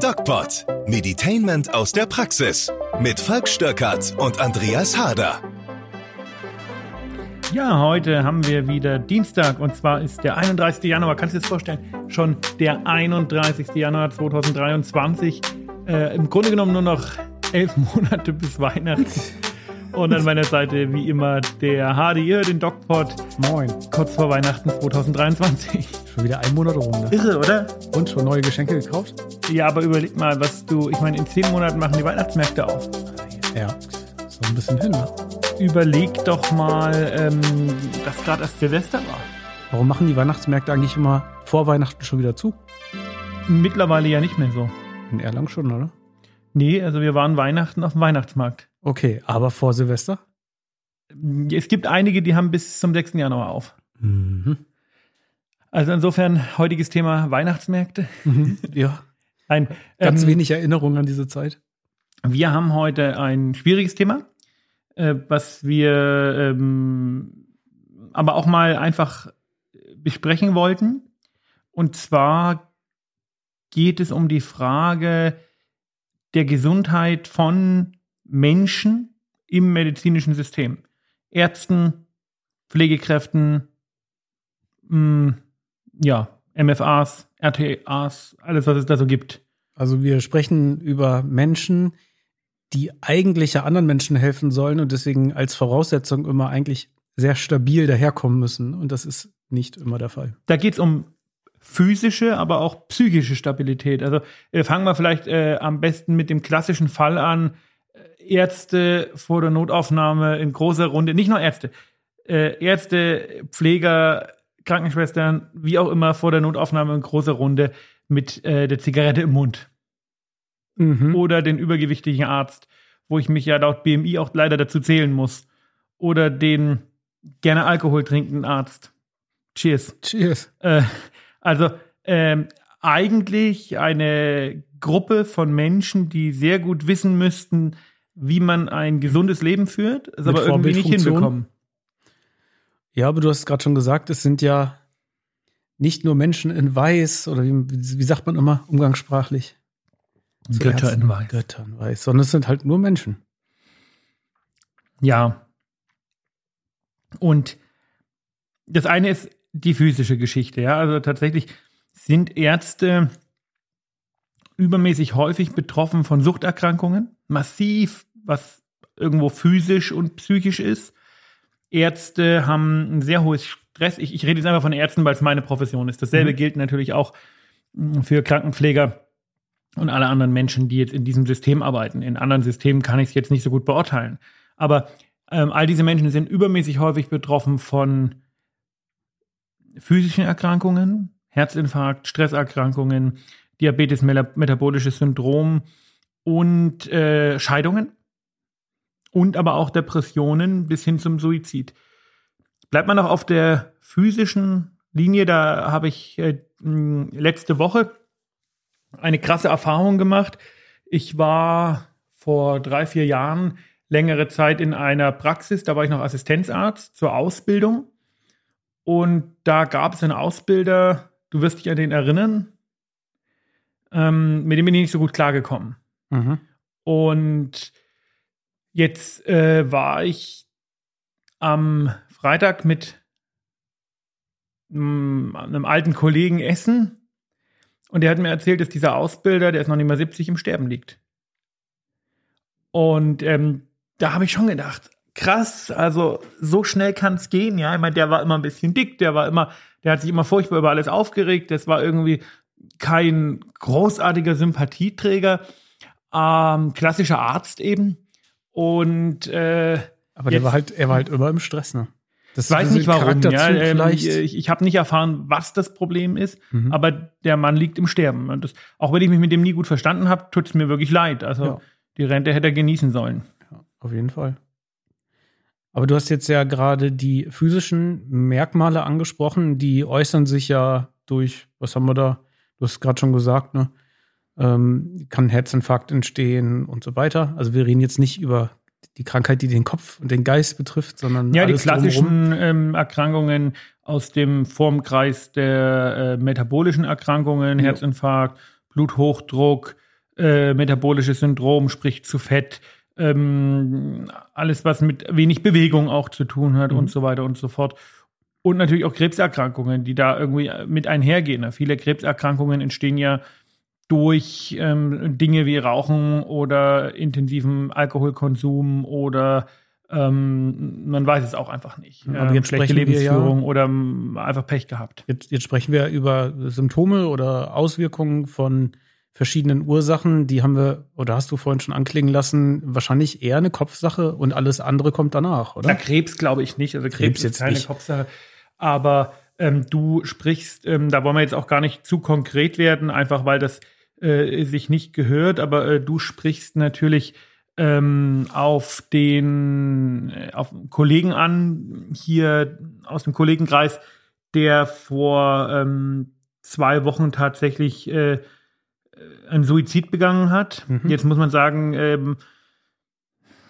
DocPod. Meditainment aus der Praxis. Mit Falk Stöckert und Andreas Harder. Ja, heute haben wir wieder Dienstag und zwar ist der 31. Januar. Kannst du dir das vorstellen? Schon der 31. Januar 2023. Äh, Im Grunde genommen nur noch elf Monate bis Weihnachten. Und an meiner Seite wie immer der ihr den DocPod. Moin. Kurz vor Weihnachten 2023. Schon wieder ein Monat rum. Ne? Irre, oder? Und schon neue Geschenke gekauft? Ja, aber überleg mal, was du, ich meine, in zehn Monaten machen die Weihnachtsmärkte auf. Ja, so ein bisschen hin. Ne? Überleg doch mal, ähm, dass gerade erst Silvester war. Warum machen die Weihnachtsmärkte eigentlich immer vor Weihnachten schon wieder zu? Mittlerweile ja nicht mehr so. In Erlangen schon, oder? Nee, also wir waren Weihnachten auf dem Weihnachtsmarkt. Okay, aber vor Silvester? Es gibt einige, die haben bis zum 6. Januar auf. Mhm. Also insofern heutiges Thema Weihnachtsmärkte. Mhm. Ja, Ein, ganz ähm, wenig Erinnerung an diese Zeit. Wir haben heute ein schwieriges Thema, äh, was wir ähm, aber auch mal einfach besprechen wollten. Und zwar geht es um die Frage der Gesundheit von Menschen im medizinischen System. Ärzten, Pflegekräften, mh, ja, MFAs, RTAs, alles, was es da so gibt. Also wir sprechen über Menschen, die eigentlich ja anderen Menschen helfen sollen und deswegen als Voraussetzung immer eigentlich sehr stabil daherkommen müssen. Und das ist nicht immer der Fall. Da geht es um physische, aber auch psychische Stabilität. Also äh, fangen wir vielleicht äh, am besten mit dem klassischen Fall an. Äh, Ärzte vor der Notaufnahme in großer Runde, nicht nur Ärzte, äh, Ärzte, Pfleger, Krankenschwestern, wie auch immer vor der Notaufnahme in großer Runde mit äh, der Zigarette im Mund. Mhm. Oder den übergewichtigen Arzt, wo ich mich ja laut BMI auch leider dazu zählen muss. Oder den gerne Alkohol trinkenden Arzt. Cheers. Cheers. Äh, also ähm, eigentlich eine Gruppe von Menschen, die sehr gut wissen müssten, wie man ein gesundes Leben führt, es aber irgendwie nicht hinbekommen. Ja, aber du hast gerade schon gesagt, es sind ja nicht nur Menschen in Weiß oder wie, wie sagt man immer umgangssprachlich? Götter Ärzten. in Weiß. Götter in Weiß, sondern es sind halt nur Menschen. Ja. Und das eine ist die physische Geschichte, ja. Also tatsächlich sind Ärzte übermäßig häufig betroffen von Suchterkrankungen, massiv, was irgendwo physisch und psychisch ist. Ärzte haben ein sehr hohes Stress. Ich, ich rede jetzt einfach von Ärzten, weil es meine Profession ist. Dasselbe Mhm. gilt natürlich auch mh, für Krankenpfleger und alle anderen Menschen, die jetzt in diesem System arbeiten. In anderen Systemen kann ich es jetzt nicht so gut beurteilen. Aber ähm, all diese Menschen sind übermäßig häufig betroffen von physischen Erkrankungen, Herzinfarkt, Stresserkrankungen, Diabetes, metabolisches Syndrom und äh, Scheidungen und aber auch Depressionen bis hin zum Suizid. Bleibt man noch auf der physischen Linie, da habe ich äh, letzte Woche eine krasse Erfahrung gemacht. Ich war vor drei, vier Jahren längere Zeit in einer Praxis, da war ich noch Assistenzarzt zur Ausbildung. Und da gab es einen Ausbilder, du wirst dich an den erinnern, ähm, mit dem bin ich nicht so gut klargekommen. Mhm. Und jetzt äh, war ich am Freitag mit mm, einem alten Kollegen essen und der hat mir erzählt, dass dieser Ausbilder, der ist noch nicht mal 70, im Sterben liegt. Und ähm, da habe ich schon gedacht, krass, also so schnell kann es gehen, ja. Ich meine, der war immer ein bisschen dick, der war immer, der hat sich immer furchtbar über alles aufgeregt, das war irgendwie kein großartiger Sympathieträger, ähm, klassischer Arzt eben. Und äh, Aber der war halt, er war halt immer im Stress, ne? Das ich weiß nicht warum. Ja, ähm, ich ich habe nicht erfahren, was das Problem ist, Mhm. aber der Mann liegt im Sterben. Und das, auch wenn ich mich mit dem nie gut verstanden habe, tut es mir wirklich leid. Also Ja. die Rente hätte er genießen sollen. Ja, auf jeden Fall. Aber du hast jetzt ja gerade die physischen Merkmale angesprochen, die äußern sich ja durch, was haben wir da? Du hast gerade schon gesagt, ne? Ähm, kann ein Herzinfarkt entstehen und so weiter. Also wir reden jetzt nicht über die Krankheit, die den Kopf und den Geist betrifft, sondern Ja, die klassischen ähm, Erkrankungen aus dem Formkreis der äh, metabolischen Erkrankungen, Ja. Herzinfarkt, Bluthochdruck, äh, metabolisches Syndrom, sprich zu Fett, ähm, alles, was mit wenig Bewegung auch zu tun hat mhm. und so weiter und so fort. Und natürlich auch Krebserkrankungen, die da irgendwie mit einhergehen. Viele Krebserkrankungen entstehen ja durch ähm, Dinge wie Rauchen oder intensiven Alkoholkonsum oder ähm, man weiß es auch einfach nicht. Aber ähm, jetzt schlechte Lebensführung ja, oder ähm, einfach Pech gehabt. Jetzt, jetzt sprechen wir über Symptome oder Auswirkungen von verschiedenen Ursachen. Die haben wir, oder hast du vorhin schon anklingen lassen, wahrscheinlich eher eine Kopfsache und alles andere kommt danach, oder? Na, Krebs glaube ich nicht. Also Krebs, Krebs ist keine nicht. Kopfsache. Aber ähm, du sprichst, ähm, da wollen wir jetzt auch gar nicht zu konkret werden, einfach weil das äh, sich nicht gehört, aber äh, du sprichst natürlich ähm, auf den äh, auf Kollegen an, hier aus dem Kollegenkreis, der vor ähm, zwei Wochen tatsächlich äh, einen Suizid begangen hat. Mhm. Jetzt muss man sagen, ähm,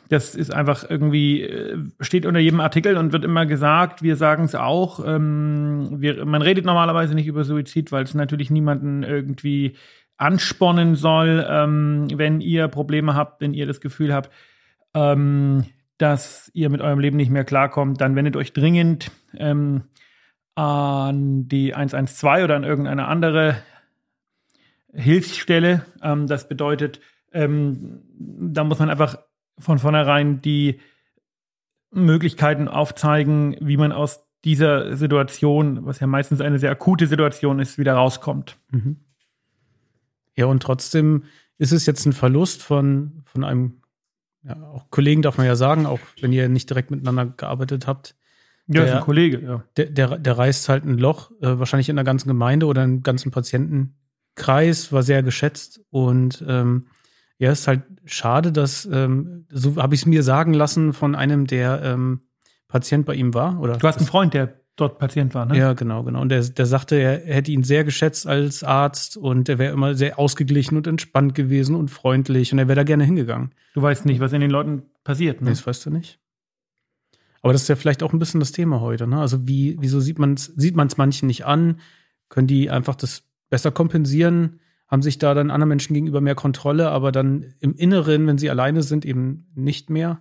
das ist einfach irgendwie, äh, steht unter jedem Artikel und wird immer gesagt, wir sagen es auch. Ähm, wir, man redet normalerweise nicht über Suizid, weil es natürlich niemanden irgendwie anspornen soll, ähm, wenn ihr Probleme habt, wenn ihr das Gefühl habt, ähm, dass ihr mit eurem Leben nicht mehr klarkommt, dann wendet euch dringend ähm, an die 112 oder an irgendeine andere Hilfsstelle. Ähm, das bedeutet, ähm, da muss man einfach von vornherein die Möglichkeiten aufzeigen, wie man aus dieser Situation, was ja meistens eine sehr akute Situation ist, wieder rauskommt. Mhm. Ja, und trotzdem ist es jetzt ein Verlust von, von einem, ja, auch Kollegen darf man ja sagen, auch wenn ihr nicht direkt miteinander gearbeitet habt. Ja, der, ist ein Kollege, ja. Der, der, der reißt halt ein Loch, äh, wahrscheinlich in der ganzen Gemeinde oder im ganzen Patientenkreis, war sehr geschätzt und ähm, ja, ist halt schade, dass, ähm, so habe ich es mir sagen lassen von einem, der ähm, Patient bei ihm war. Oder du hast einen Freund, der dort Patient war, ne? Ja, genau, genau. Und der, der sagte, er hätte ihn sehr geschätzt als Arzt und er wäre immer sehr ausgeglichen und entspannt gewesen und freundlich und er wäre da gerne hingegangen. Du weißt nicht, was in den Leuten passiert, ne? Nee, das weißt du nicht. Aber das ist ja vielleicht auch ein bisschen das Thema heute, ne? Also wie, wieso sieht man es sieht man's manchen nicht an? Können die einfach das besser kompensieren? haben sich da dann anderen Menschen gegenüber mehr Kontrolle, aber dann im Inneren, wenn sie alleine sind, eben nicht mehr.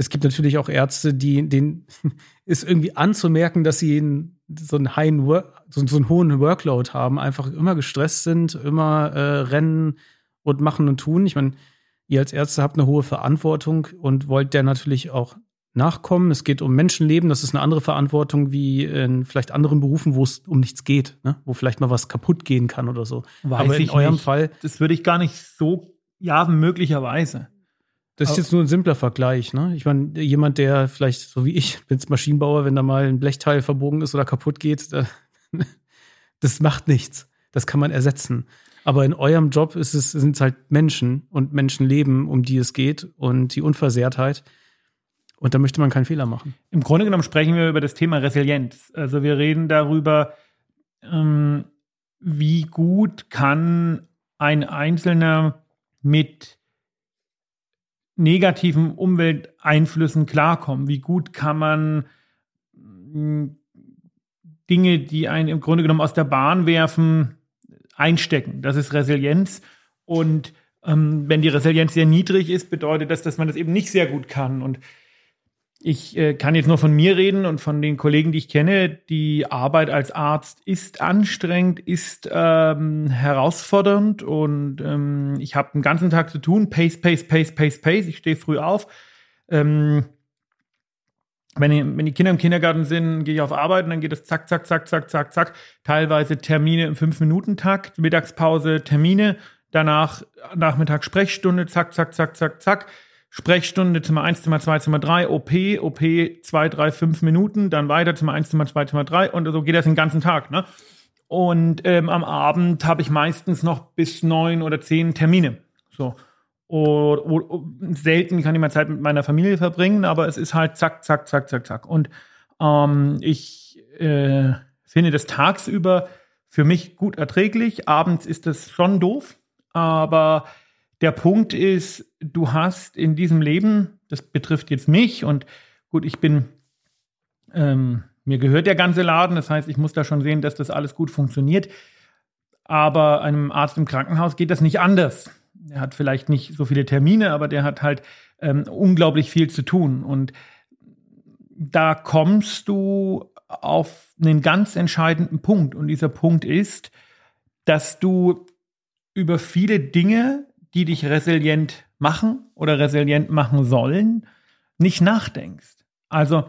Es gibt natürlich auch Ärzte, die denen ist irgendwie anzumerken, dass sie einen, so einen, high Work, so, so, einen hohen Workload haben, einfach immer gestresst sind, immer äh, rennen und machen und tun. Ich meine, ihr als Ärzte habt eine hohe Verantwortung und wollt der natürlich auch nachkommen. Es geht um Menschenleben. Das ist eine andere Verantwortung wie in vielleicht anderen Berufen, wo es um nichts geht, ne? wo vielleicht mal was kaputt gehen kann oder so. Weiß Aber in eurem nicht. Fall. Das würde ich gar nicht so, ja, möglicherweise. Das ist jetzt nur ein simpler Vergleich, ne? Ich meine, jemand, der vielleicht, so wie ich, bin Maschinenbauer, wenn da mal ein Blechteil verbogen ist oder kaputt geht, da, das macht nichts. Das kann man ersetzen. Aber in eurem Job ist es, sind es halt Menschen und Menschenleben, um die es geht und die Unversehrtheit. Und da möchte man keinen Fehler machen. Im Grunde genommen sprechen wir über das Thema Resilienz. Also wir reden darüber, ähm, wie gut kann ein Einzelner mit negativen Umwelteinflüssen klarkommen? Wie gut kann man hm, Dinge, die einen im Grunde genommen aus der Bahn werfen, einstecken? Das ist Resilienz. Und ähm, wenn die Resilienz sehr niedrig ist, bedeutet das, dass man das eben nicht sehr gut kann. Und ich äh, kann jetzt nur von mir reden und von den Kollegen, die ich kenne. Die Arbeit als Arzt ist anstrengend, ist ähm, herausfordernd und ähm, ich habe den ganzen Tag zu tun. Pace, pace, pace, pace, pace. Ich stehe früh auf. Ähm, wenn, die, wenn die Kinder im Kindergarten sind, gehe ich auf Arbeit und dann geht es zack, zack, zack, zack, zack, zack. Teilweise Termine im Fünf-Minuten-Takt, Mittagspause Termine, danach Nachmittag Sprechstunde, zack, zack, zack, zack, zack Sprechstunde Zimmer 1, Zimmer 2, Zimmer 3, OP, OP 2, 3, 5 Minuten, dann weiter Zimmer 1, Zimmer 2, Zimmer 3 und so geht das den ganzen Tag. Ne? Und ähm, am Abend habe ich meistens noch bis neun oder zehn Termine. So. Oder, oder, selten kann ich mal Zeit mit meiner Familie verbringen, aber es ist halt zack, zack, zack, zack, zack. Und ähm, ich äh, finde das tagsüber für mich gut erträglich. Abends ist das schon doof, aber der Punkt ist, du hast in diesem Leben, das betrifft jetzt mich und gut, ich bin, ähm, mir gehört der ganze Laden, das heißt, ich muss da schon sehen, dass das alles gut funktioniert. Aber einem Arzt im Krankenhaus geht das nicht anders. der hat vielleicht nicht so viele Termine, aber der hat halt ähm, unglaublich viel zu tun. Und da kommst du auf einen ganz entscheidenden Punkt. Und dieser Punkt ist, dass du über viele Dinge, die dich resilient machen oder resilient machen sollen, nicht nachdenkst. Also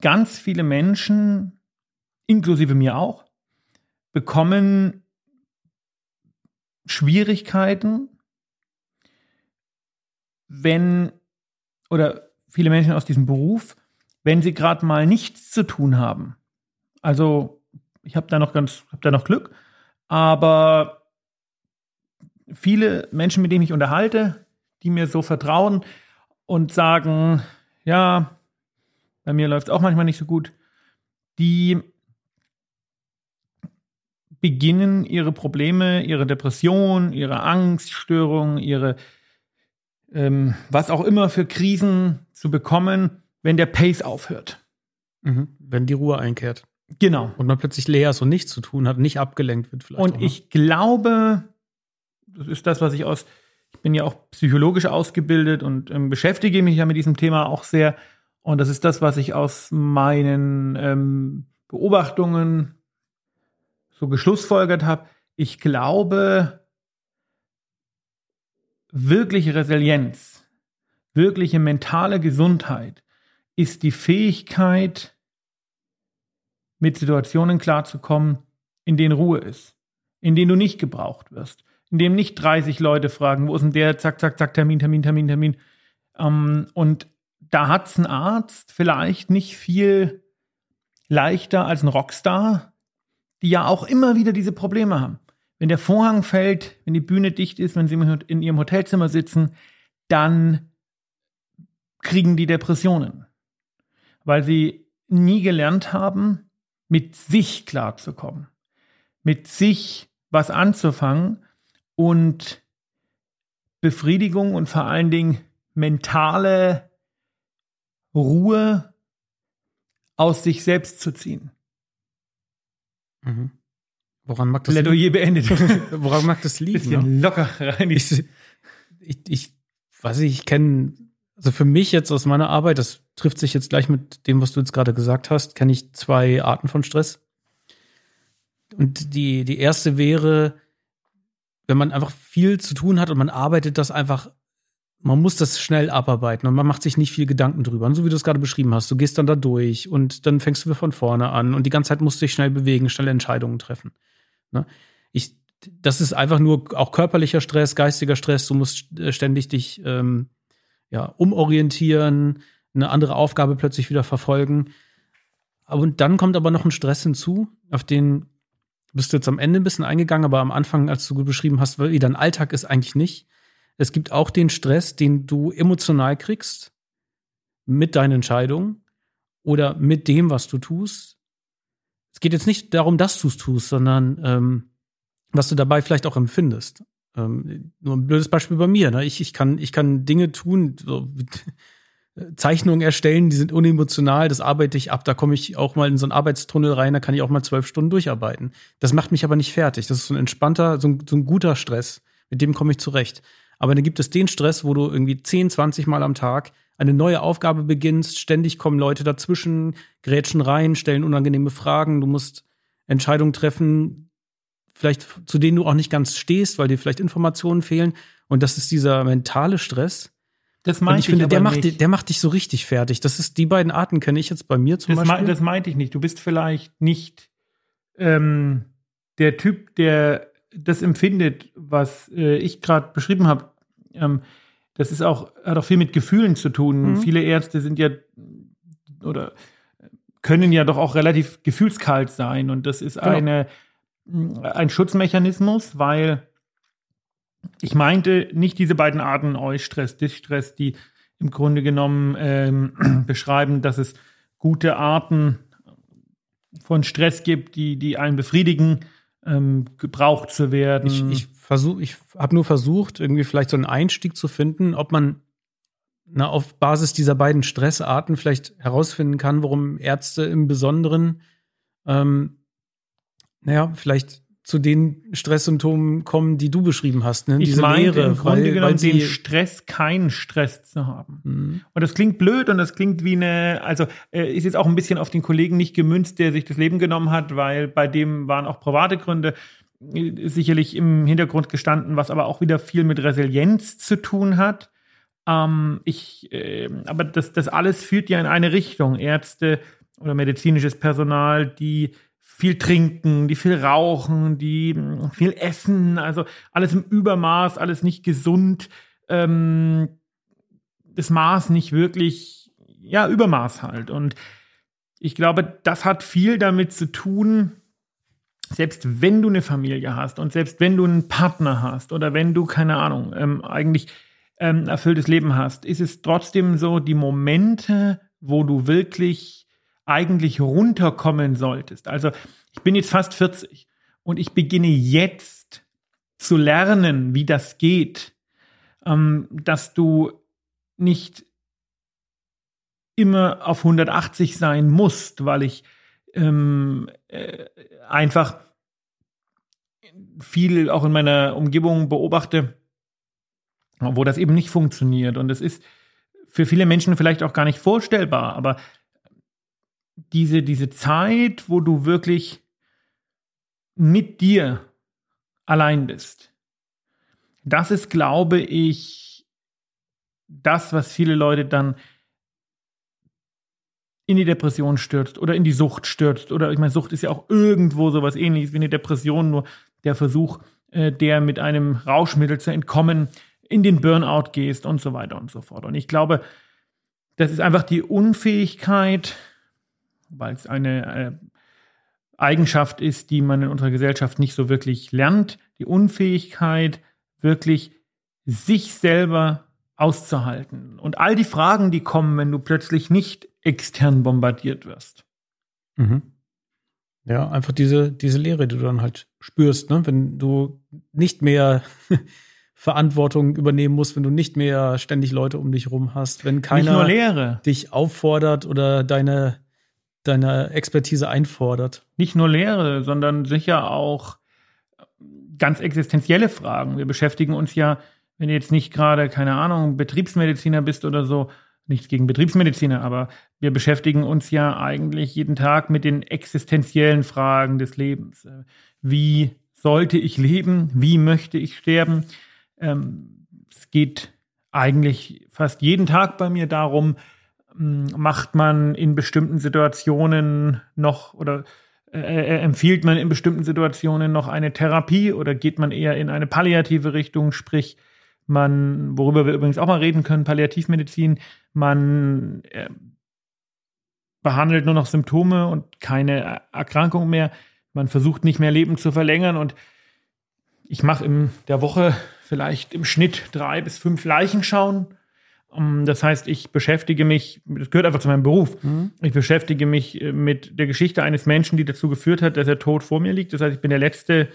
ganz viele Menschen, inklusive mir auch, bekommen Schwierigkeiten, wenn, oder viele Menschen aus diesem Beruf, wenn sie gerade mal nichts zu tun haben. Also ich habe da noch ganz, habe da noch Glück, aber viele Menschen, mit denen ich unterhalte, die mir so vertrauen und sagen, ja, bei mir läuft es auch manchmal nicht so gut, die beginnen ihre Probleme, ihre Depression, ihre Angststörung, ihre ähm, was auch immer für Krisen zu bekommen, wenn der Pace aufhört. Mhm. Wenn die Ruhe einkehrt. Genau. Und man plötzlich leer ist und nichts zu tun hat, nicht abgelenkt wird vielleicht. Und auch, ne? ich glaube, das ist das, was ich aus, ich bin ja auch psychologisch ausgebildet und ähm, beschäftige mich ja mit diesem Thema auch sehr. Und das ist das, was ich aus meinen ähm, Beobachtungen so geschlussfolgert habe. Ich glaube, wirkliche Resilienz, wirkliche mentale Gesundheit ist die Fähigkeit, mit Situationen klarzukommen, in denen Ruhe ist, in denen du nicht gebraucht wirst, in dem nicht 30 Leute fragen, wo ist denn der, zack, zack, zack, Termin, Termin, Termin, Termin. Ähm, und da hat es ein Arzt vielleicht nicht viel leichter als ein Rockstar, die ja auch immer wieder diese Probleme haben. Wenn der Vorhang fällt, wenn die Bühne dicht ist, wenn sie in ihrem Hotelzimmer sitzen, dann kriegen die Depressionen, weil sie nie gelernt haben, mit sich klarzukommen, mit sich was anzufangen und Befriedigung und vor allen Dingen mentale Ruhe aus sich selbst zu ziehen. Mhm. Woran mag das Plädoyer beendet. Woran mag das liegen? Bisschen ne? locker rein. Ich, ich, ich weiß nicht, ich kenne, also für mich jetzt aus meiner Arbeit, das trifft sich jetzt gleich mit dem, was du jetzt gerade gesagt hast, kenne ich zwei Arten von Stress. Und die, die erste wäre, wenn man einfach viel zu tun hat und man arbeitet das einfach man muss das schnell abarbeiten und man macht sich nicht viel Gedanken drüber. Und so wie du es gerade beschrieben hast, du gehst dann da durch und dann fängst du von vorne an und die ganze Zeit musst du dich schnell bewegen, schnelle Entscheidungen treffen. Ne? Ich, das ist einfach nur auch körperlicher Stress, geistiger Stress. Du musst äh, ständig dich ähm, ja, umorientieren, eine andere Aufgabe plötzlich wieder verfolgen. Und dann kommt aber noch ein Stress hinzu, auf den bist du jetzt am Ende ein bisschen eingegangen, aber am Anfang, als du beschrieben hast, wie dein Alltag ist eigentlich nicht es gibt auch den Stress, den du emotional kriegst mit deinen Entscheidungen oder mit dem, was du tust. Es geht jetzt nicht darum, dass du es tust, sondern ähm, was du dabei vielleicht auch empfindest. Ähm, nur ein blödes Beispiel bei mir. Ne? Ich, ich, kann, ich kann Dinge tun, so, Zeichnungen erstellen, die sind unemotional, das arbeite ich ab. Da komme ich auch mal in so einen Arbeitstunnel rein, da kann ich auch mal zwölf Stunden durcharbeiten. Das macht mich aber nicht fertig. Das ist so ein entspannter, so ein, so ein guter Stress. Mit dem komme ich zurecht. Aber dann gibt es den Stress, wo du irgendwie 10, 20 Mal am Tag eine neue Aufgabe beginnst, ständig kommen Leute dazwischen, grätschen rein, stellen unangenehme Fragen, du musst Entscheidungen treffen, vielleicht zu denen du auch nicht ganz stehst, weil dir vielleicht Informationen fehlen. Und das ist dieser mentale Stress. Das meinte ich, ich finde, der macht, der macht dich so richtig fertig. Das ist die beiden Arten kenne ich jetzt bei mir zum das Beispiel. Me das meinte ich nicht. Du bist vielleicht nicht ähm, der Typ, der das empfindet, was äh, ich gerade beschrieben habe, ähm, das ist auch, hat auch viel mit Gefühlen zu tun. Mhm. Viele Ärzte sind ja oder können ja doch auch relativ gefühlskalt sein. Und das ist genau. eine, ein Schutzmechanismus, weil ich meinte nicht diese beiden Arten Eustress, Distress, die im Grunde genommen ähm, beschreiben, dass es gute Arten von Stress gibt, die, die einen befriedigen ähm, gebraucht zu werden. Ich, ich versuche, ich habe nur versucht, irgendwie vielleicht so einen Einstieg zu finden, ob man na, auf Basis dieser beiden Stressarten vielleicht herausfinden kann, warum Ärzte im Besonderen, ähm, naja, vielleicht zu den Stresssymptomen kommen, die du beschrieben hast. Ne? Ich Diese meine Leere, im Grunde weil, genommen weil den Stress, keinen Stress zu haben. Mhm. Und das klingt blöd und das klingt wie eine, also äh, ist jetzt auch ein bisschen auf den Kollegen nicht gemünzt, der sich das Leben genommen hat, weil bei dem waren auch private Gründe äh, sicherlich im Hintergrund gestanden, was aber auch wieder viel mit Resilienz zu tun hat. Ähm, ich, äh, aber das, das alles führt ja in eine Richtung. Ärzte oder medizinisches Personal, die viel trinken, die viel rauchen, die mh, viel essen, also alles im Übermaß, alles nicht gesund, ähm, das Maß nicht wirklich, ja, Übermaß halt. Und ich glaube, das hat viel damit zu tun, selbst wenn du eine Familie hast und selbst wenn du einen Partner hast oder wenn du, keine Ahnung, ähm, eigentlich ähm, erfülltes Leben hast, ist es trotzdem so, die Momente, wo du wirklich eigentlich runterkommen solltest. Also ich bin jetzt fast 40 und ich beginne jetzt zu lernen, wie das geht, ähm, dass du nicht immer auf 180 sein musst, weil ich ähm, äh, einfach viel auch in meiner Umgebung beobachte, wo das eben nicht funktioniert. Und es ist für viele Menschen vielleicht auch gar nicht vorstellbar, aber diese, diese Zeit, wo du wirklich mit dir allein bist, das ist, glaube ich, das, was viele Leute dann in die Depression stürzt oder in die Sucht stürzt. Oder ich meine, Sucht ist ja auch irgendwo sowas ähnliches wie eine Depression, nur der Versuch, äh, der mit einem Rauschmittel zu entkommen, in den Burnout gehst und so weiter und so fort. Und ich glaube, das ist einfach die Unfähigkeit, weil es eine äh, Eigenschaft ist, die man in unserer Gesellschaft nicht so wirklich lernt, die Unfähigkeit, wirklich sich selber auszuhalten. Und all die Fragen, die kommen, wenn du plötzlich nicht extern bombardiert wirst. Mhm. Ja, einfach diese, diese Leere, die du dann halt spürst, ne? wenn du nicht mehr Verantwortung übernehmen musst, wenn du nicht mehr ständig Leute um dich rum hast, wenn keiner Lehre. dich auffordert oder deine, deine Expertise einfordert. Nicht nur Lehre, sondern sicher auch ganz existenzielle Fragen. Wir beschäftigen uns ja, wenn du jetzt nicht gerade, keine Ahnung, Betriebsmediziner bist oder so, nichts gegen Betriebsmediziner, aber wir beschäftigen uns ja eigentlich jeden Tag mit den existenziellen Fragen des Lebens. Wie sollte ich leben? Wie möchte ich sterben? Ähm, es geht eigentlich fast jeden Tag bei mir darum, ähm, macht man in bestimmten Situationen noch oder äh, äh, empfiehlt man in bestimmten Situationen noch eine Therapie oder geht man eher in eine palliative Richtung, sprich man, worüber wir übrigens auch mal reden können, Palliativmedizin, man äh, behandelt nur noch Symptome und keine Erkrankung mehr. Man versucht nicht mehr Leben zu verlängern und ich mache in der Woche vielleicht im Schnitt drei bis fünf Leichenschauen. Um, Das heißt, ich beschäftige mich, das gehört einfach zu meinem Beruf, Mhm. ich beschäftige mich äh, mit der Geschichte eines Menschen, die dazu geführt hat, dass er tot vor mir liegt. Das heißt, ich bin der letzte,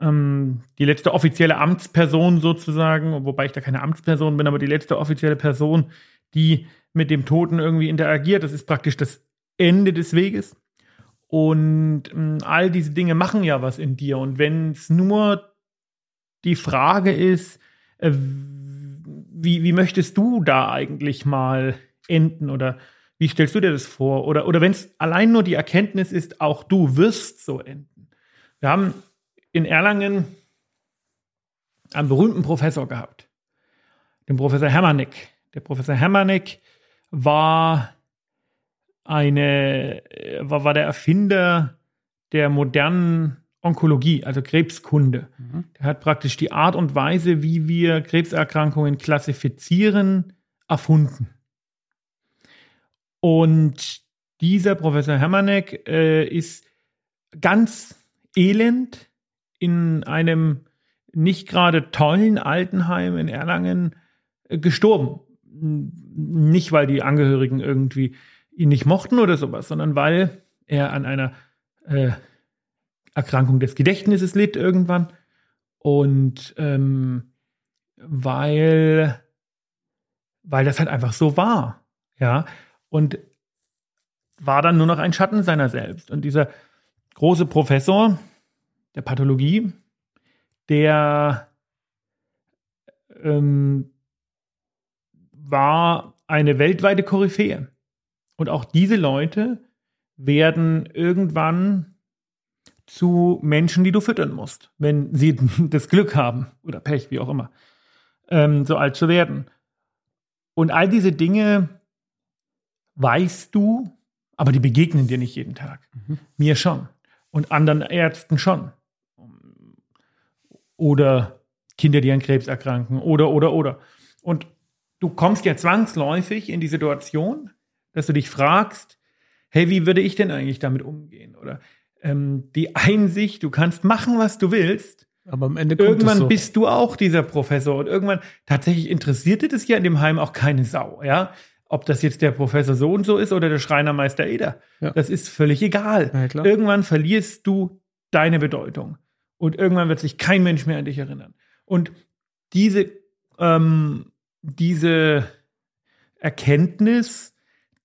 ähm, die letzte offizielle Amtsperson sozusagen, wobei ich da keine Amtsperson bin, aber die letzte offizielle Person, die mit dem Toten irgendwie interagiert. Das ist praktisch das Ende des Weges. Und ähm, all diese Dinge machen ja was in dir. Und wenn es nur die Frage ist, äh, wie, wie möchtest du da eigentlich mal enden oder wie stellst du dir das vor? Oder, oder wenn es allein nur die Erkenntnis ist, auch du wirst so enden. Wir haben in Erlangen einen berühmten Professor gehabt, den Professor Hermannek. Der Professor Hermannek war eine, war, war der Erfinder der modernen Onkologie, also Krebskunde. Mhm. Der hat praktisch die Art und Weise, wie wir Krebserkrankungen klassifizieren, erfunden. Und dieser Professor Hermannek äh, ist ganz elend in einem nicht gerade tollen Altenheim in Erlangen äh, gestorben. Nicht, weil die Angehörigen irgendwie ihn nicht mochten oder sowas, sondern weil er an einer äh, Erkrankung des Gedächtnisses litt irgendwann und ähm, weil, weil das halt einfach so war, ja, und war dann nur noch ein Schatten seiner selbst. Und dieser große Professor, der Pathologie, der ähm, war eine weltweite Koryphäe. Und auch diese Leute werden irgendwann zu Menschen, die du füttern musst, wenn sie das Glück haben oder Pech, wie auch immer, ähm, so alt zu werden. Und all diese Dinge weißt du, aber die begegnen dir nicht jeden Tag. Mhm. Mir schon. Und anderen Ärzten schon. Oder Kinder, die an Krebs erkranken. Oder, oder, oder. Und du kommst ja zwangsläufig in die Situation, dass du dich fragst, hey, wie würde ich denn eigentlich damit umgehen? Oder ähm, die Einsicht, du kannst machen, was du willst. Aber am Ende kommt irgendwann so. bist du auch dieser Professor und irgendwann tatsächlich interessiert dir das ja in dem Heim auch keine Sau, ja. Ob das jetzt der Professor so und so ist oder der Schreinermeister Eder. Ja. Das ist völlig egal. Ja, irgendwann verlierst du deine Bedeutung. Und irgendwann wird sich kein Mensch mehr an dich erinnern. Und diese, ähm, diese Erkenntnis,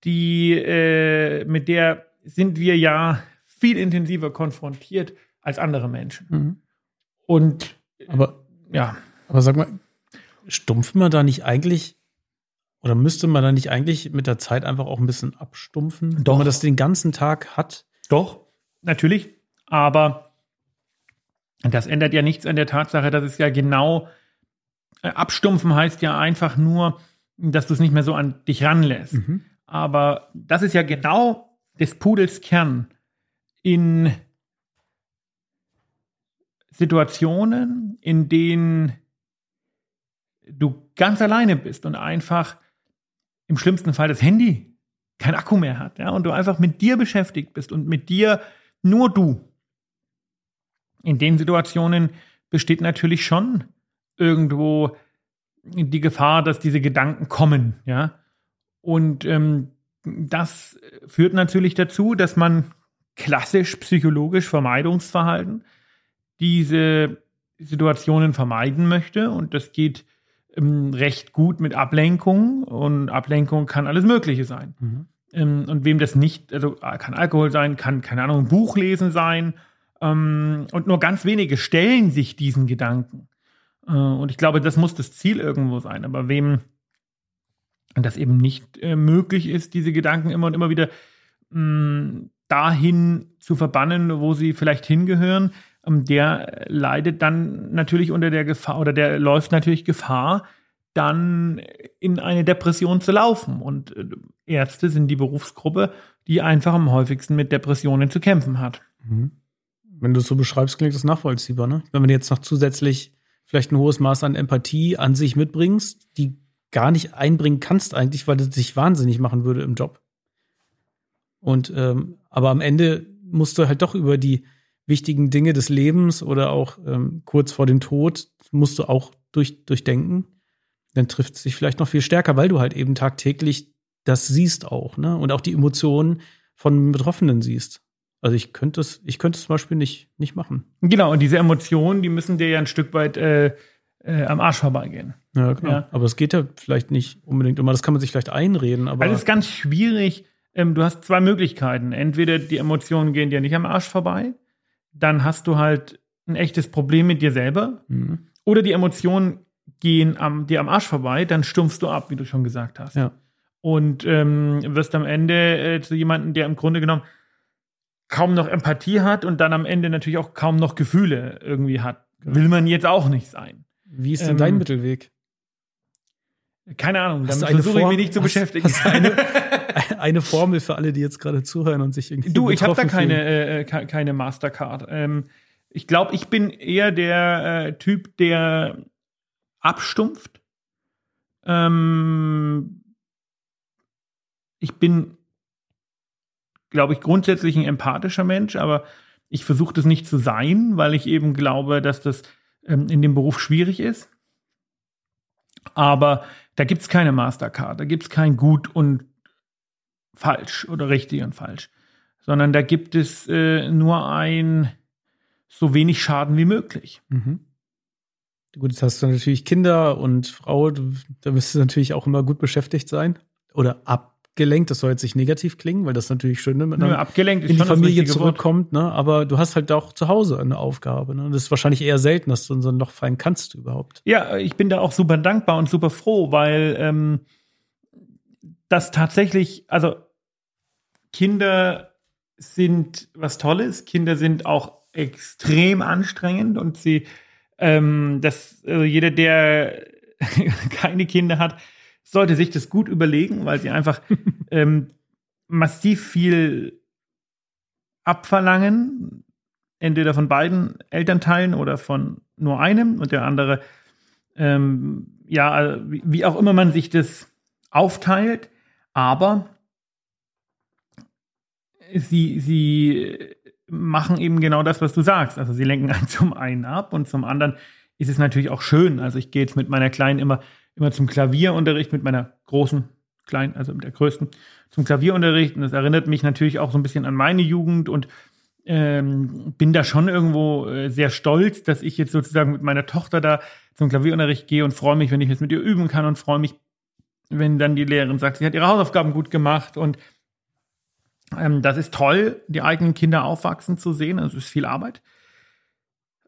die, äh, mit der sind wir ja viel intensiver konfrontiert als andere Menschen. Mhm. Und aber ja. Aber sag mal, stumpft man da nicht eigentlich oder müsste man da nicht eigentlich mit der Zeit einfach auch ein bisschen abstumpfen, Doch. wenn man das den ganzen Tag hat? Doch, natürlich. Aber das ändert ja nichts an der Tatsache, dass es ja genau äh, abstumpfen heißt ja einfach nur, dass du es nicht mehr so an dich ranlässt. Mhm. Aber das ist ja genau des Pudels Kern in Situationen, in denen du ganz alleine bist und einfach im schlimmsten Fall das Handy kein Akku mehr hat, ja, und du einfach mit dir beschäftigt bist und mit dir nur du. In den Situationen besteht natürlich schon irgendwo die Gefahr, dass diese Gedanken kommen, ja. Und ähm, das führt natürlich dazu, dass man klassisch psychologisch Vermeidungsverhalten diese Situationen vermeiden möchte. Und das geht ähm, recht gut mit Ablenkung. Und Ablenkung kann alles Mögliche sein. Mhm. Ähm, und wem das nicht, also äh, kann Alkohol sein, kann, keine Ahnung, ein Buch lesen sein. Ähm, und nur ganz wenige stellen sich diesen Gedanken. Äh, und ich glaube, das muss das Ziel irgendwo sein. Aber wem das eben nicht äh, möglich ist, diese Gedanken immer und immer wieder mm, dahin zu verbannen, wo sie vielleicht hingehören, ähm, der leidet dann natürlich unter der Gefahr oder der läuft natürlich Gefahr, dann in eine Depression zu laufen. Und äh, Ärzte sind die Berufsgruppe, die einfach am häufigsten mit Depressionen zu kämpfen hat. Mhm. Wenn du es so beschreibst, klingt das nachvollziehbar. Ne? Wenn man jetzt noch zusätzlich vielleicht ein hohes Maß an Empathie an sich mitbringst, die gar nicht einbringen kannst eigentlich, weil das dich wahnsinnig machen würde im Job. Und ähm, aber am Ende musst du halt doch über die wichtigen Dinge des Lebens oder auch ähm, kurz vor dem Tod musst du auch durch, durchdenken. Dann trifft es sich vielleicht noch viel stärker, weil du halt eben tagtäglich das siehst auch, ne? Und auch die Emotionen von Betroffenen siehst. Also ich könnte es, ich könnte es zum Beispiel nicht, nicht machen. Genau, und diese Emotionen, die müssen dir ja ein Stück weit äh, äh, am Arsch vorbeigehen. Ja, genau. Ja. Aber es geht ja vielleicht nicht unbedingt immer, das kann man sich vielleicht einreden, aber. Also es ist ganz schwierig, ähm, du hast zwei Möglichkeiten. Entweder die Emotionen gehen dir nicht am Arsch vorbei, dann hast du halt ein echtes Problem mit dir selber. Mhm. Oder die Emotionen gehen am, dir am Arsch vorbei, dann stumpfst du ab, wie du schon gesagt hast. Ja. Und ähm, wirst am Ende äh, zu jemandem, der im Grunde genommen kaum noch Empathie hat und dann am Ende natürlich auch kaum noch Gefühle irgendwie hat. Will man jetzt auch nicht sein. Wie ist denn ähm, dein Mittelweg? Keine Ahnung, damit versuche ich mich nicht zu hast, beschäftigen. Hast eine, eine Formel für alle, die jetzt gerade zuhören und sich irgendwie. Du, ich habe da keine, äh, äh keine Mastercard. Ähm, ich glaube, ich bin eher der äh, Typ, der abstumpft. Ähm, ich bin, glaube ich, grundsätzlich ein empathischer Mensch, aber ich versuche das nicht zu sein, weil ich eben glaube, dass das ähm, in dem Beruf schwierig ist. Aber da gibt es keine Mastercard, da gibt es kein Gut und falsch oder richtig und falsch, sondern da gibt es äh, nur ein so wenig Schaden wie möglich. Mhm. Gut, jetzt hast du natürlich Kinder und Frau, da wirst du natürlich auch immer gut beschäftigt sein oder ab abgelenkt. Das soll jetzt nicht negativ klingen, weil das natürlich schön wenn man Nö, abgelenkt in die Familie zurückkommt, ne? Aber du hast halt auch zu Hause eine Aufgabe. Ne? Das ist wahrscheinlich eher selten, dass du in so ein Loch fallen kannst überhaupt. Ja, ich bin da auch super dankbar und super froh, weil ähm, das tatsächlich, also Kinder sind was Tolles. Kinder sind auch extrem anstrengend und sie, ähm, das, also jeder, der keine Kinder hat, sollte sich das gut überlegen, weil sie einfach ähm, massiv viel abverlangen, entweder von beiden Elternteilen oder von nur einem und der andere, ähm, ja, wie wie auch immer man sich das aufteilt, aber sie, sie machen eben genau das, was du sagst. Also sie lenken einen zum einen ab und zum anderen ist es natürlich auch schön. Also ich gehe jetzt mit meiner Kleinen immer, immer zum Klavierunterricht, mit meiner großen, kleinen, also mit der größten, zum Klavierunterricht. Und das erinnert mich natürlich auch so ein bisschen an meine Jugend und ähm, bin da schon irgendwo äh, sehr stolz, dass ich jetzt sozusagen mit meiner Tochter da zum Klavierunterricht gehe und freue mich, wenn ich jetzt mit ihr üben kann und freue mich, wenn dann die Lehrerin sagt, sie hat ihre Hausaufgaben gut gemacht und ähm, das ist toll, die eigenen Kinder aufwachsen zu sehen. Also es ist viel Arbeit.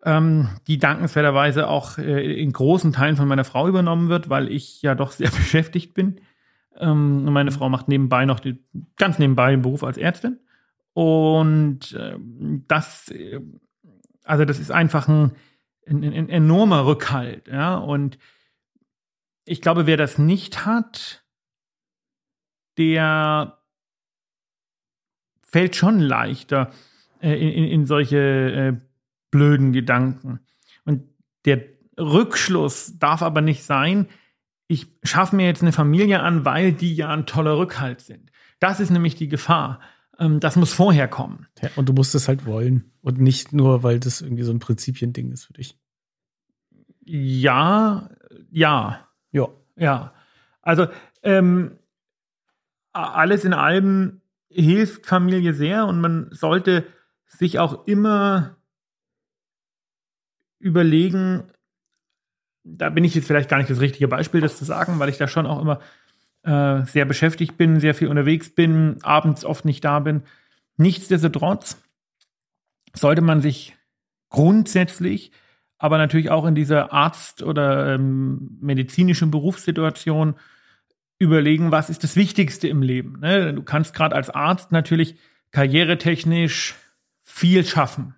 Ähm, die dankenswerterweise auch äh, in großen Teilen von meiner Frau übernommen wird, weil ich ja doch sehr beschäftigt bin. Ähm, meine Frau macht nebenbei noch die, ganz nebenbei den Beruf als Ärztin. Und ähm, das, äh, also das ist einfach ein, ein, ein enormer Rückhalt, ja. Und ich glaube, wer das nicht hat, der fällt schon leichter äh, in, in, solche äh, blöden Gedanken. Und der Rückschluss darf aber nicht sein, ich schaffe mir jetzt eine Familie an, weil die ja ein toller Rückhalt sind. Das ist nämlich die Gefahr. Ähm, das muss vorher kommen. Ja, und du musst es halt wollen. Und nicht nur, weil das irgendwie so ein Prinzipiending ist für dich. Ja, ja, Ja. Also ähm, alles in allem hilft Familie sehr und man sollte sich auch immer überlegen, da bin ich jetzt vielleicht gar nicht das richtige Beispiel, das zu sagen, weil ich da schon auch immer äh, sehr beschäftigt bin, sehr viel unterwegs bin, abends oft nicht da bin. Nichtsdestotrotz sollte man sich grundsätzlich, aber natürlich auch in dieser Arzt- oder ähm, medizinischen Berufssituation überlegen, was ist das Wichtigste im Leben. Ne? Du kannst gerade als Arzt natürlich karrieretechnisch viel schaffen.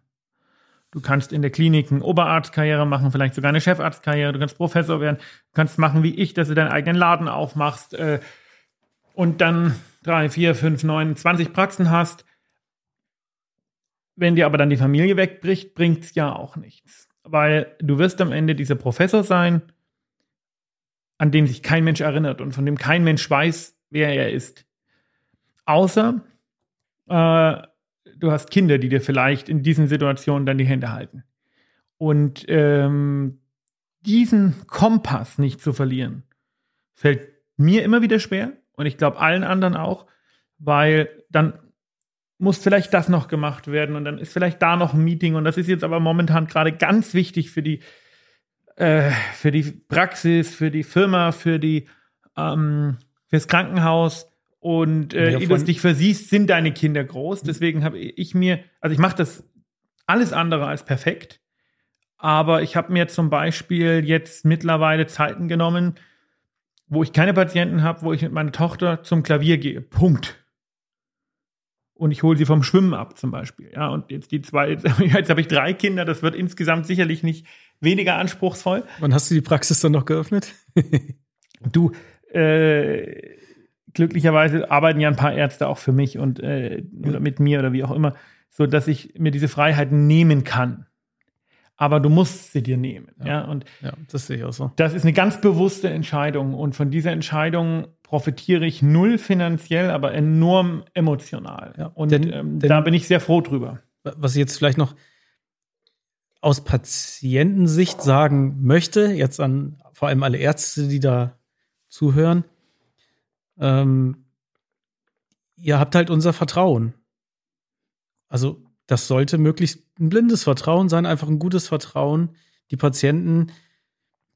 Du kannst in der Klinik eine Oberarztkarriere machen, vielleicht sogar eine Chefarztkarriere, du kannst Professor werden, du kannst machen wie ich, dass du deinen eigenen Laden aufmachst äh, und dann drei, vier, fünf, neun, zwanzig Praxen hast. Wenn dir aber dann die Familie wegbricht, bringt es ja auch nichts. Weil du wirst am Ende dieser Professor sein, an den sich kein Mensch erinnert und von dem kein Mensch weiß, wer er ist. Außer äh, du hast Kinder, die dir vielleicht in diesen Situationen dann die Hände halten. Und ähm, diesen Kompass nicht zu verlieren, fällt mir immer wieder schwer und ich glaube allen anderen auch, weil dann muss vielleicht das noch gemacht werden und dann ist vielleicht da noch ein Meeting und das ist jetzt aber momentan gerade ganz wichtig für die äh, für die Praxis, für die Firma, für die ähm, fürs Krankenhaus und äh, Ja, ehe du es dich versiehst, sind deine Kinder groß. Deswegen habe ich mir, also ich mache das alles andere als perfekt, aber ich habe mir zum Beispiel jetzt mittlerweile Zeiten genommen, wo ich keine Patienten habe, wo ich mit meiner Tochter zum Klavier gehe. Punkt. Und ich hole sie vom Schwimmen ab, zum Beispiel. Ja, und jetzt die zwei, jetzt habe ich drei Kinder, das wird insgesamt sicherlich nicht weniger anspruchsvoll. Wann hast du die Praxis dann noch geöffnet? Du, äh, glücklicherweise arbeiten ja ein paar Ärzte auch für mich und äh, oder mit mir oder wie auch immer, so dass ich mir diese Freiheiten nehmen kann. Aber du musst sie dir nehmen. Ja, und ja, das sehe ich auch so. das ist eine ganz bewusste Entscheidung. Und von dieser Entscheidung profitiere ich null finanziell, aber enorm emotional. Ja, und denn- ähm, denn- da bin ich sehr froh drüber. Was ich jetzt vielleicht noch aus Patientensicht sagen möchte, jetzt an vor allem alle Ärzte, die da zuhören, ähm, ihr habt halt unser Vertrauen. Also das sollte möglichst ein blindes Vertrauen sein, einfach ein gutes Vertrauen. Die Patienten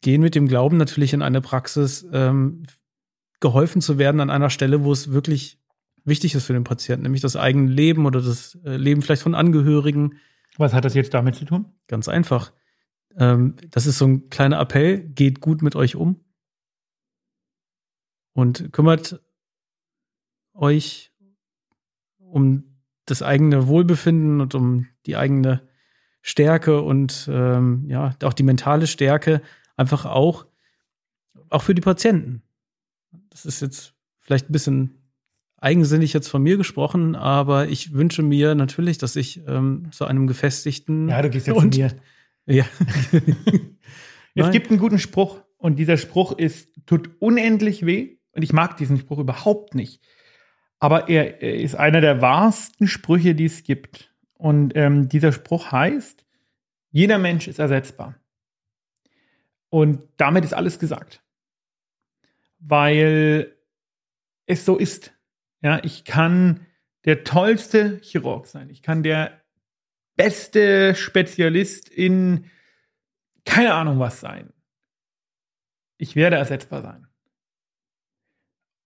gehen mit dem Glauben natürlich in eine Praxis, ähm, geholfen zu werden an einer Stelle, wo es wirklich wichtig ist für den Patienten, nämlich das eigene Leben oder das äh, Leben vielleicht von Angehörigen. Was hat das jetzt damit zu tun? Ganz einfach. Ähm, das ist so ein kleiner Appell, geht gut mit euch um und kümmert euch um das eigene Wohlbefinden und um die eigene Stärke und ähm, ja, auch die mentale Stärke, einfach auch, auch für die Patienten. Das ist jetzt vielleicht ein bisschen eigensinnig jetzt von mir gesprochen, aber ich wünsche mir natürlich, dass ich ähm, zu einem gefestigten. Ja, du gehst jetzt und, mir. Ja. es gibt einen guten Spruch und dieser Spruch ist, tut unendlich weh und ich mag diesen Spruch überhaupt nicht. Aber er, ist einer der wahrsten Sprüche, die es gibt. Und ähm, dieser Spruch heißt, jeder Mensch ist ersetzbar. Und damit ist alles gesagt. Weil es so ist. Ja, ich kann der tollste Chirurg sein. Ich kann der beste Spezialist in keine Ahnung was sein. Ich werde ersetzbar sein.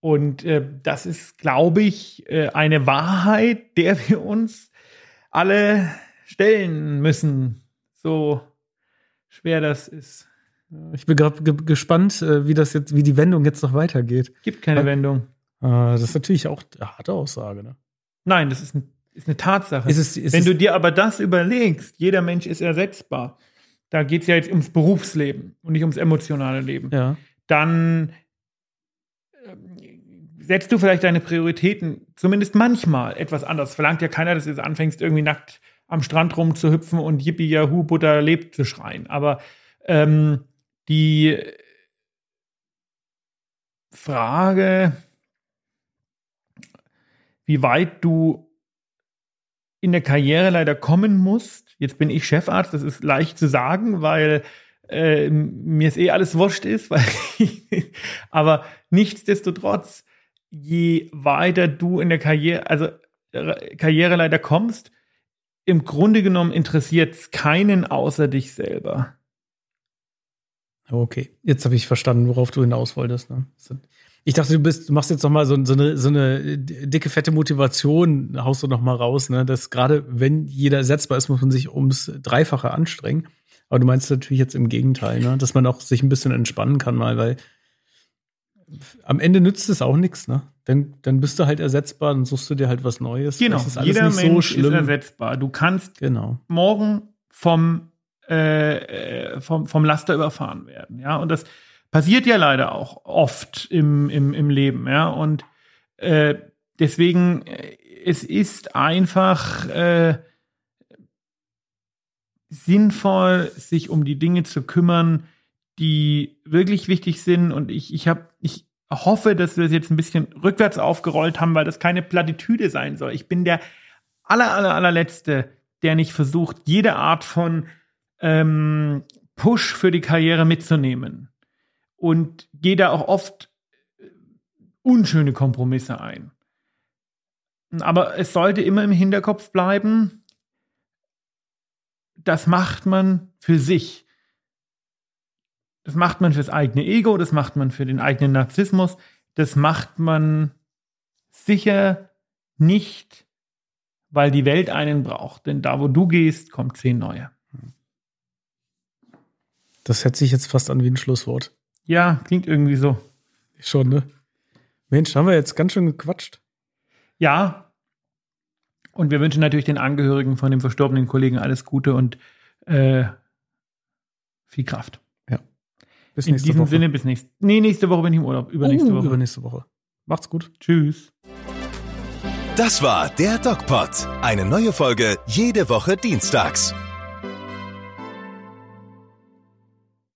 Und äh, das ist, glaube ich, äh, eine Wahrheit, der wir uns alle stellen müssen. So schwer das ist. Ich bin gerade ge gespannt, äh, wie das jetzt, wie die Wendung jetzt noch weitergeht. Gibt keine Weil, Wendung. Äh, das ist natürlich auch eine harte Aussage, ne? Nein, das ist, ein, ist eine Tatsache. Ist es, ist Wenn du dir aber das überlegst, jeder Mensch ist ersetzbar. Da geht es ja jetzt ums Berufsleben und nicht ums emotionale Leben. Ja. Dann setzt du vielleicht deine Prioritäten zumindest manchmal etwas anders. Verlangt ja keiner, dass du jetzt anfängst, irgendwie nackt am Strand rumzuhüpfen und Yippie Yahoo Butter lebt zu schreien. Aber ähm, die Frage, wie weit du in der Karriere leider kommen musst. Jetzt bin ich Chefarzt, das ist leicht zu sagen, weil äh, mir es eh alles wurscht ist, weil aber nichtsdestotrotz je weiter du in der Karriere, also äh, Karriere leider kommst, im Grunde genommen interessiert es keinen außer dich selber. Okay, jetzt habe ich verstanden, worauf du hinaus wolltest. Ne? Ich dachte, du bist, du machst jetzt noch mal so, so, eine, so eine dicke fette Motivation, haust du noch mal raus, ne? Dass gerade wenn jeder ersetzbar ist, muss man sich ums Dreifache anstrengen. Aber du meinst natürlich jetzt im Gegenteil, ne? Dass man auch sich ein bisschen entspannen kann mal, weil am Ende nützt es auch nichts, ne? Dann, dann bist du halt ersetzbar, dann suchst du dir halt was Neues. Genau, das ist alles jeder nicht Mensch so ist ersetzbar. Du kannst genau. morgen vom, äh, äh, vom, vom Laster überfahren werden, ja. Und das passiert ja leider auch oft im, im, im Leben, ja. Und äh, deswegen, äh, es ist einfach äh, sinnvoll, sich um die Dinge zu kümmern, die wirklich wichtig sind. Und ich, ich habe, ich hoffe, dass wir es jetzt ein bisschen rückwärts aufgerollt haben, weil das keine Plattitüde sein soll. Ich bin der aller, aller, allerletzte, der nicht versucht, jede Art von ähm, Push für die Karriere mitzunehmen. Und gehe da auch oft äh, unschöne Kompromisse ein. Aber es sollte immer im Hinterkopf bleiben, das macht man für sich. Das macht man fürs eigene Ego, das macht man für den eigenen Narzissmus, das macht man sicher nicht, weil die Welt einen braucht. Denn da, wo du gehst, kommt zehn neue. Das hört sich jetzt fast an wie ein Schlusswort. Ja, klingt irgendwie so. Schon, ne? Mensch, haben wir jetzt ganz schön gequatscht. Ja. Und wir wünschen natürlich den Angehörigen von dem verstorbenen Kollegen alles Gute und äh, viel Kraft. Bis nächste In diesem Woche. Sinne, bis nächste Nee, nächste Woche bin ich im Urlaub. Übernächste uh, Woche. Übernächste Woche. Macht's gut. Tschüss. Das war der DocPod. Eine neue Folge jede Woche dienstags.